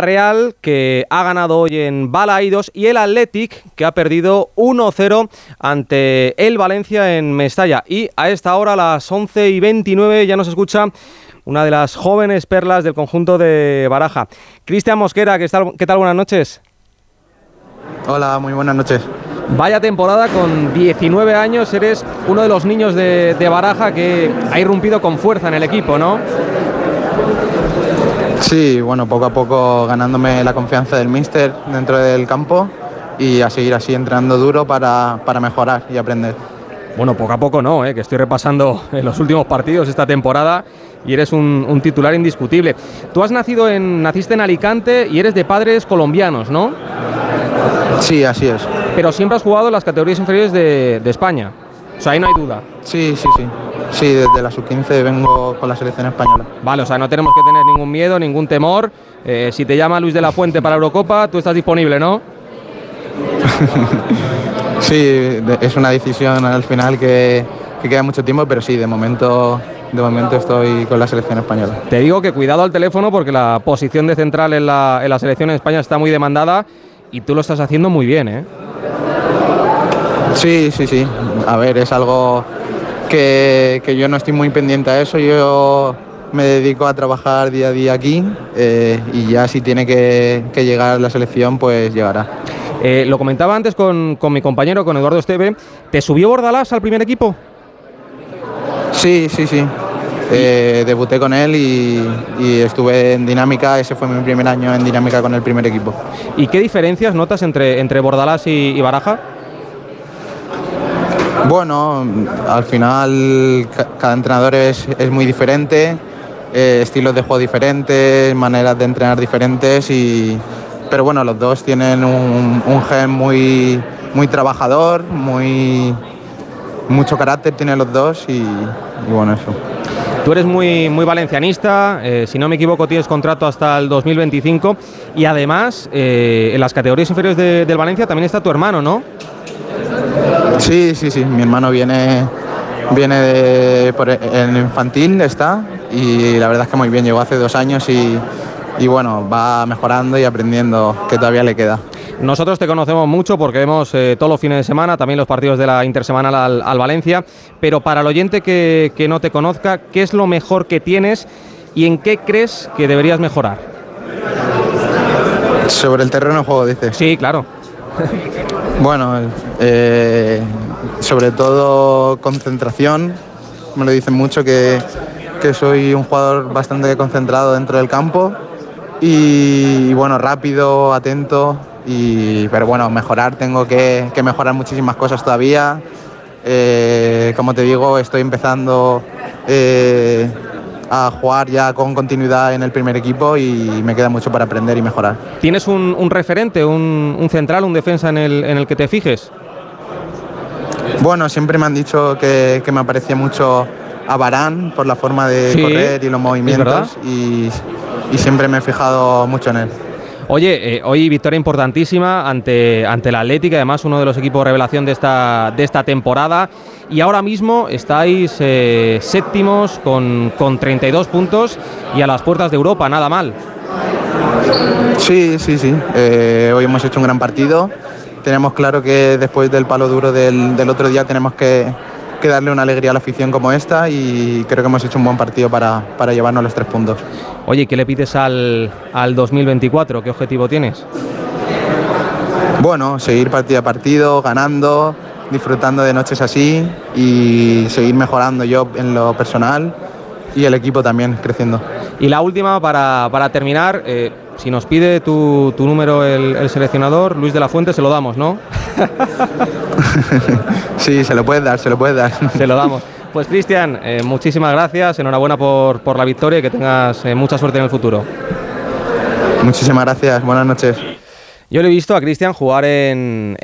Real que ha ganado hoy en Balaidos y el Athletic que ha perdido 1-0 ante el Valencia en Mestalla. Y a esta hora, a las 11 y 29, ya nos escucha una de las jóvenes perlas del conjunto de Baraja. Cristian Mosquera, ¿qué tal? ¿qué tal? Buenas noches. Hola, muy buenas noches. Vaya temporada con 19 años, eres uno de los niños de, de Baraja que ha irrumpido con fuerza en el equipo, ¿no? Sí, bueno, poco a poco ganándome la confianza del míster dentro del campo y a seguir así entrenando duro para, para mejorar y aprender. Bueno, poco a poco no, ¿eh? que estoy repasando en los últimos partidos esta temporada y eres un, un, titular indiscutible. Tú has nacido en, naciste en Alicante y eres de padres colombianos, ¿no? Sí, así es. Pero siempre has jugado en las categorías inferiores de, de España. O sea, ahí no hay duda. Sí, sí, sí. Sí, desde la sub-15 vengo con la selección española. Vale, o sea, no tenemos que tener ningún miedo, ningún temor. Eh, si te llama Luis de la Fuente para Eurocopa, tú estás disponible, ¿no? sí, es una decisión al final que, que, queda mucho tiempo, pero sí, de momento, de momento estoy con la selección española. Te digo que cuidado al teléfono porque la posición de central en la, en la selección en España está muy demandada y tú lo estás haciendo muy bien, ¿eh? Sí, sí, sí. A ver, es algo que, que, yo no estoy muy pendiente a eso. Yo me dedico a trabajar día a día aquí eh, y ya si tiene que, que, llegar la selección, pues llegará. Eh, lo comentaba antes con, con, mi compañero, con Eduardo Esteve. ¿Te subió Bordalás al primer equipo? Sí, sí, sí. Eh, debuté con él y, y, estuve en dinámica, ese fue mi primer año en dinámica con el primer equipo. ¿Y qué diferencias notas entre, entre Bordalás y, y Baraja? Bueno, al final cada entrenador es, es muy diferente, eh, estilos de juego diferentes, maneras de entrenar diferentes, y, pero bueno, los dos tienen un, un gen muy, muy trabajador, muy, mucho carácter tienen los dos y, y bueno, eso. Tú eres muy, muy valencianista, eh, si no me equivoco tienes contrato hasta el 2025 y además eh, en las categorías inferiores de, del Valencia también está tu hermano, ¿no? Sí, sí, sí. Mi hermano viene, viene de, por el infantil, está, y la verdad es que muy bien. Llegó hace dos años y, y bueno, va mejorando y aprendiendo, que todavía le queda. Nosotros te conocemos mucho porque vemos eh, todos los fines de semana, también los partidos de la intersemanal al, al Valencia, pero para el oyente que, que no te conozca, ¿qué es lo mejor que tienes y en qué crees que deberías mejorar? Sobre el terreno de juego, dices. Sí, claro. Bueno, eh, sobre todo concentración. Me lo dicen mucho que, que, soy un jugador bastante concentrado dentro del campo y, bueno, rápido, atento. Y, pero bueno, mejorar, tengo que, mejorar muchísimas cosas todavía. Eh, como te digo, estoy empezando eh, a jugar ya con continuidad en el primer equipo y me queda mucho para aprender y mejorar. ¿Tienes un, un referente, un, un, central, un defensa en el, en el, que te fijes? Bueno, siempre me han dicho que, que me aprecia mucho a Barán por la forma de sí, correr y los movimientos y, y, siempre me he fijado mucho en él. Oye, eh, hoy victoria importantísima ante, ante el Atlético, además uno de los equipos de revelación de esta, de esta temporada. Y ahora mismo estáis eh, séptimos con, con 32 puntos y a las puertas de Europa, nada mal. Sí, sí, sí. Eh, hoy hemos hecho un gran partido. Tenemos claro que después del palo duro del, del otro día tenemos que, que, darle una alegría a la afición como esta y creo que hemos hecho un buen partido para, para llevarnos los tres puntos. Oye, ¿qué le pides al, al 2024? ¿Qué objetivo tienes? Bueno, seguir partido a partido, ganando, disfrutando de noches así y seguir mejorando yo en lo personal y el equipo también creciendo. Y la última, para, para terminar, eh, si nos pide tu, tu número el, el, seleccionador, Luis de la Fuente, se lo damos, ¿no? sí, se lo puedes dar, se lo puedes dar. Se lo damos. Pues Cristian, eh, muchísimas gracias, enhorabuena por, por, la victoria y que tengas eh, mucha suerte en el futuro. Muchísimas gracias, buenas noches. Yo le he visto a Cristian jugar en,